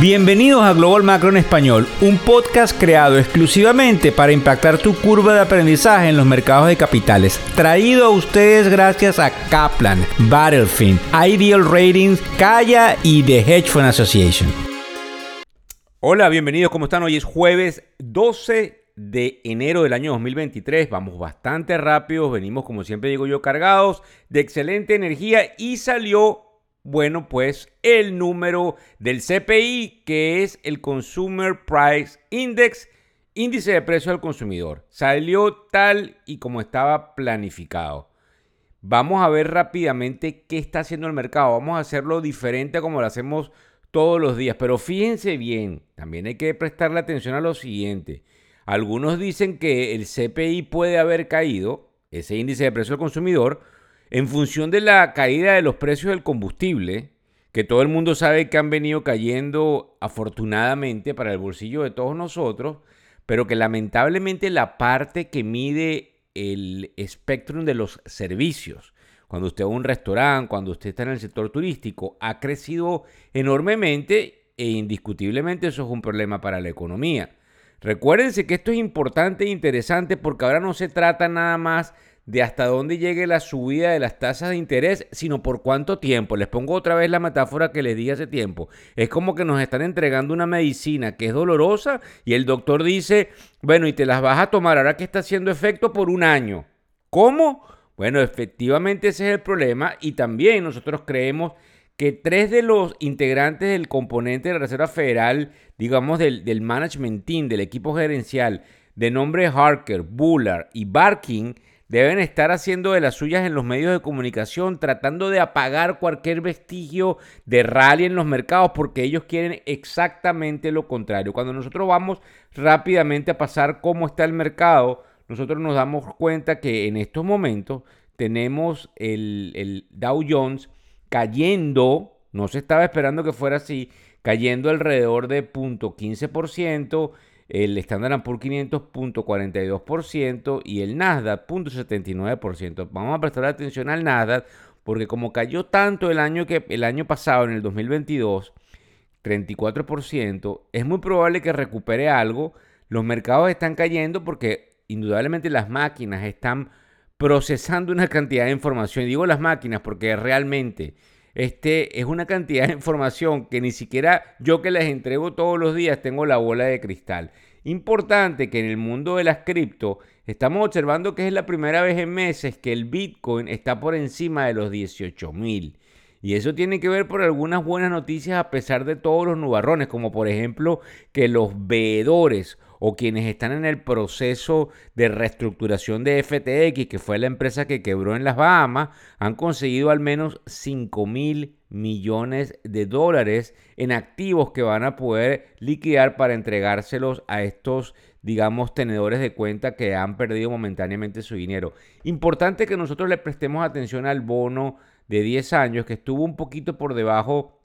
Bienvenidos a Global Macro en Español, un podcast creado exclusivamente para impactar tu curva de aprendizaje en los mercados de capitales. Traído a ustedes gracias a Kaplan, Battlefield, Ideal Ratings, Kaya y The Hedge Fund Association. Hola, bienvenidos, ¿cómo están? Hoy es jueves 12 de enero del año 2023. Vamos bastante rápidos, venimos como siempre digo yo cargados de excelente energía y salió bueno, pues el número del CPI, que es el Consumer Price Index, índice de precio al consumidor, salió tal y como estaba planificado. Vamos a ver rápidamente qué está haciendo el mercado. Vamos a hacerlo diferente como lo hacemos todos los días. Pero fíjense bien, también hay que prestarle atención a lo siguiente. Algunos dicen que el CPI puede haber caído, ese índice de precio al consumidor, en función de la caída de los precios del combustible, que todo el mundo sabe que han venido cayendo afortunadamente para el bolsillo de todos nosotros, pero que lamentablemente la parte que mide el espectro de los servicios, cuando usted va a un restaurante, cuando usted está en el sector turístico, ha crecido enormemente e indiscutiblemente eso es un problema para la economía. Recuérdense que esto es importante e interesante porque ahora no se trata nada más de hasta dónde llegue la subida de las tasas de interés, sino por cuánto tiempo. Les pongo otra vez la metáfora que les di hace tiempo. Es como que nos están entregando una medicina que es dolorosa y el doctor dice, bueno, y te las vas a tomar ahora que está haciendo efecto por un año. ¿Cómo? Bueno, efectivamente ese es el problema y también nosotros creemos que tres de los integrantes del componente de la Reserva Federal, digamos del, del management team, del equipo gerencial, de nombre Harker, Bullard y Barking, deben estar haciendo de las suyas en los medios de comunicación, tratando de apagar cualquier vestigio de rally en los mercados, porque ellos quieren exactamente lo contrario. Cuando nosotros vamos rápidamente a pasar cómo está el mercado, nosotros nos damos cuenta que en estos momentos tenemos el, el Dow Jones cayendo, no se estaba esperando que fuera así, cayendo alrededor de 0.15%, el Standard Poor's 500.42% y el Nasdaq 0.79%. Vamos a prestar atención al Nasdaq porque como cayó tanto el año, que, el año pasado, en el 2022, 34%, es muy probable que recupere algo. Los mercados están cayendo porque indudablemente las máquinas están procesando una cantidad de información. Y digo las máquinas porque realmente este, es una cantidad de información que ni siquiera yo que les entrego todos los días tengo la bola de cristal. Importante que en el mundo de las cripto estamos observando que es la primera vez en meses que el Bitcoin está por encima de los 18 mil. Y eso tiene que ver por algunas buenas noticias a pesar de todos los nubarrones, como por ejemplo que los veedores o quienes están en el proceso de reestructuración de FTX, que fue la empresa que quebró en las Bahamas, han conseguido al menos 5 mil millones de dólares en activos que van a poder liquidar para entregárselos a estos, digamos, tenedores de cuenta que han perdido momentáneamente su dinero. Importante que nosotros le prestemos atención al bono de 10 años que estuvo un poquito por debajo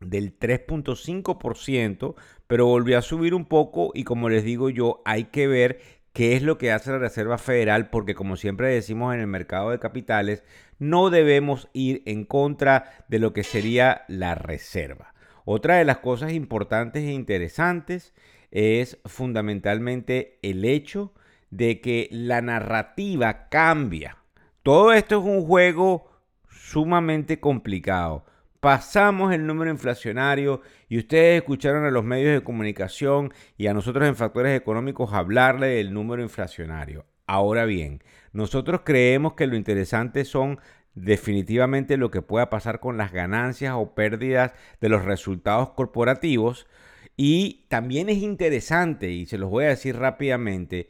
del 3.5%, pero volvió a subir un poco y como les digo yo, hay que ver qué es lo que hace la Reserva Federal, porque como siempre decimos en el mercado de capitales, no debemos ir en contra de lo que sería la Reserva. Otra de las cosas importantes e interesantes es fundamentalmente el hecho de que la narrativa cambia. Todo esto es un juego sumamente complicado pasamos el número inflacionario y ustedes escucharon a los medios de comunicación y a nosotros en factores económicos hablarle del número inflacionario. Ahora bien, nosotros creemos que lo interesante son definitivamente lo que pueda pasar con las ganancias o pérdidas de los resultados corporativos y también es interesante, y se los voy a decir rápidamente,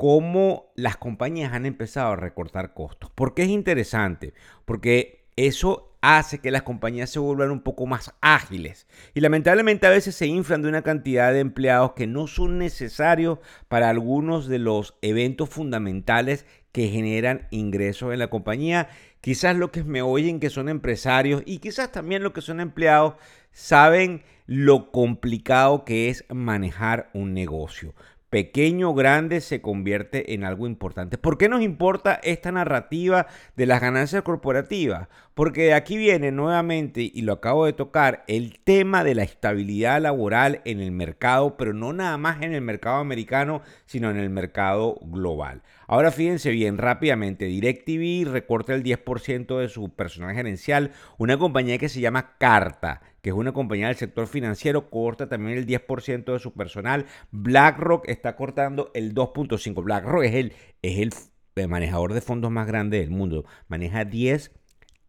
cómo las compañías han empezado a recortar costos. ¿Por qué es interesante? Porque eso hace que las compañías se vuelvan un poco más ágiles. Y lamentablemente a veces se inflan de una cantidad de empleados que no son necesarios para algunos de los eventos fundamentales que generan ingresos en la compañía. Quizás lo que me oyen que son empresarios y quizás también lo que son empleados saben lo complicado que es manejar un negocio pequeño o grande se convierte en algo importante. ¿Por qué nos importa esta narrativa de las ganancias corporativas? Porque aquí viene nuevamente, y lo acabo de tocar, el tema de la estabilidad laboral en el mercado, pero no nada más en el mercado americano, sino en el mercado global. Ahora fíjense bien, rápidamente, DirecTV recorta el 10% de su personal gerencial, una compañía que se llama Carta que es una compañía del sector financiero, corta también el 10% de su personal. BlackRock está cortando el 2.5%. BlackRock es el, es el manejador de fondos más grande del mundo. Maneja 10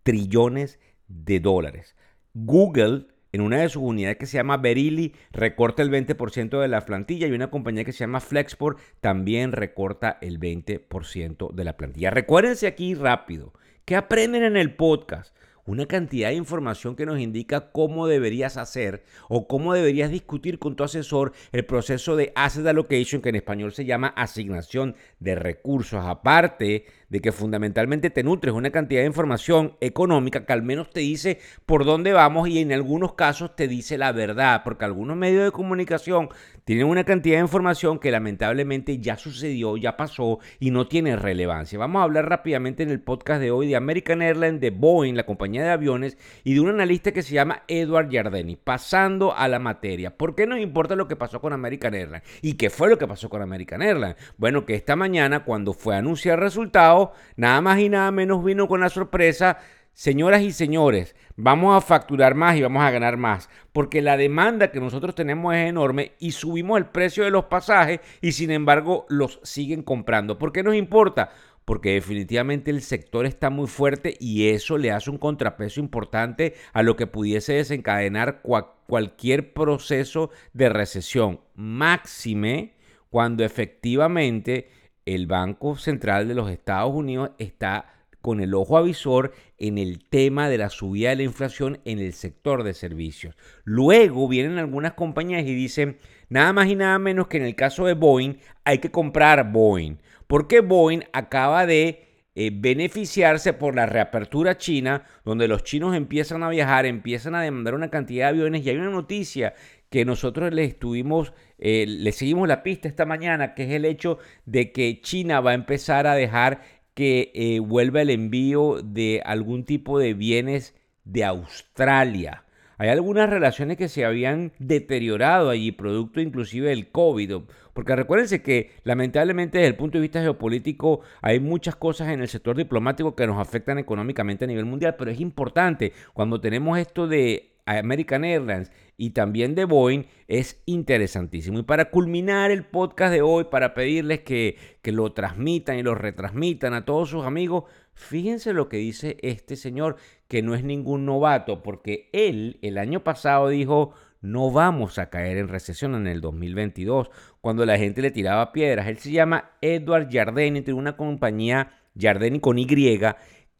trillones de dólares. Google, en una de sus unidades que se llama Berili, recorta el 20% de la plantilla y una compañía que se llama Flexport también recorta el 20% de la plantilla. Recuérdense aquí rápido, que aprenden en el podcast? una cantidad de información que nos indica cómo deberías hacer o cómo deberías discutir con tu asesor el proceso de asset allocation, que en español se llama asignación de recursos. Aparte de que fundamentalmente te nutres una cantidad de información económica que al menos te dice por dónde vamos y en algunos casos te dice la verdad, porque algunos medios de comunicación tienen una cantidad de información que lamentablemente ya sucedió, ya pasó y no tiene relevancia. Vamos a hablar rápidamente en el podcast de hoy de American Airlines, de Boeing, la compañía de aviones, y de un analista que se llama Edward Jardini. Pasando a la materia, ¿por qué nos importa lo que pasó con American Airlines? ¿Y qué fue lo que pasó con American Airlines? Bueno, que esta mañana cuando fue a anunciar resultados, nada más y nada menos vino con la sorpresa, señoras y señores, vamos a facturar más y vamos a ganar más, porque la demanda que nosotros tenemos es enorme y subimos el precio de los pasajes y sin embargo los siguen comprando. ¿Por qué nos importa? Porque definitivamente el sector está muy fuerte y eso le hace un contrapeso importante a lo que pudiese desencadenar cualquier proceso de recesión. Máxime cuando efectivamente el Banco Central de los Estados Unidos está con el ojo avisor en el tema de la subida de la inflación en el sector de servicios. Luego vienen algunas compañías y dicen, nada más y nada menos que en el caso de Boeing, hay que comprar Boeing, porque Boeing acaba de eh, beneficiarse por la reapertura china, donde los chinos empiezan a viajar, empiezan a demandar una cantidad de aviones y hay una noticia que nosotros le estuvimos, eh, le seguimos la pista esta mañana, que es el hecho de que China va a empezar a dejar que eh, vuelva el envío de algún tipo de bienes de Australia. Hay algunas relaciones que se habían deteriorado allí, producto inclusive del COVID. Porque recuérdense que lamentablemente desde el punto de vista geopolítico hay muchas cosas en el sector diplomático que nos afectan económicamente a nivel mundial, pero es importante cuando tenemos esto de American Airlines y también de Boeing es interesantísimo. Y para culminar el podcast de hoy, para pedirles que, que lo transmitan y lo retransmitan a todos sus amigos, fíjense lo que dice este señor, que no es ningún novato, porque él el año pasado dijo, no vamos a caer en recesión en el 2022, cuando la gente le tiraba piedras. Él se llama Edward Jardini, tiene una compañía Jardini con Y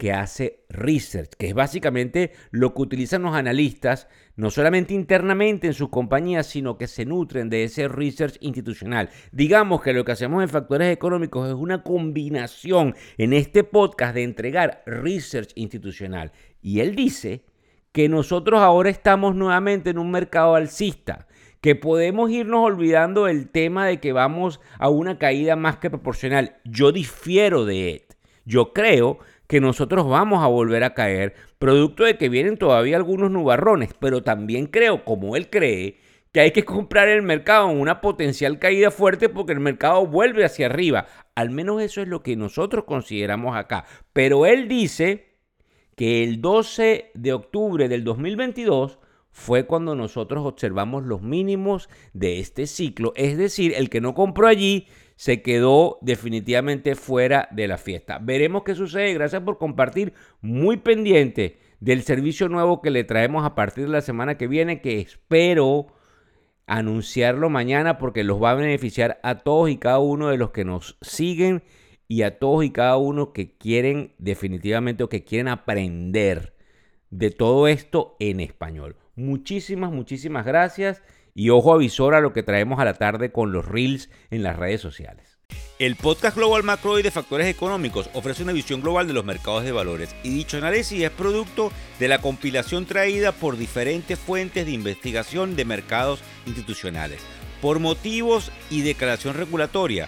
que hace research, que es básicamente lo que utilizan los analistas, no solamente internamente en sus compañías, sino que se nutren de ese research institucional. Digamos que lo que hacemos en factores económicos es una combinación en este podcast de entregar research institucional. Y él dice que nosotros ahora estamos nuevamente en un mercado alcista que podemos irnos olvidando del tema de que vamos a una caída más que proporcional. Yo difiero de él. Yo creo que nosotros vamos a volver a caer, producto de que vienen todavía algunos nubarrones, pero también creo, como él cree, que hay que comprar el mercado en una potencial caída fuerte porque el mercado vuelve hacia arriba. Al menos eso es lo que nosotros consideramos acá. Pero él dice que el 12 de octubre del 2022 fue cuando nosotros observamos los mínimos de este ciclo. Es decir, el que no compró allí se quedó definitivamente fuera de la fiesta. Veremos qué sucede. Gracias por compartir. Muy pendiente del servicio nuevo que le traemos a partir de la semana que viene, que espero anunciarlo mañana porque los va a beneficiar a todos y cada uno de los que nos siguen y a todos y cada uno que quieren definitivamente o que quieren aprender de todo esto en español. Muchísimas, muchísimas gracias y ojo avisor a lo que traemos a la tarde con los reels en las redes sociales. El podcast Global Macro y de Factores Económicos ofrece una visión global de los mercados de valores y dicho análisis es producto de la compilación traída por diferentes fuentes de investigación de mercados institucionales. Por motivos y declaración regulatoria,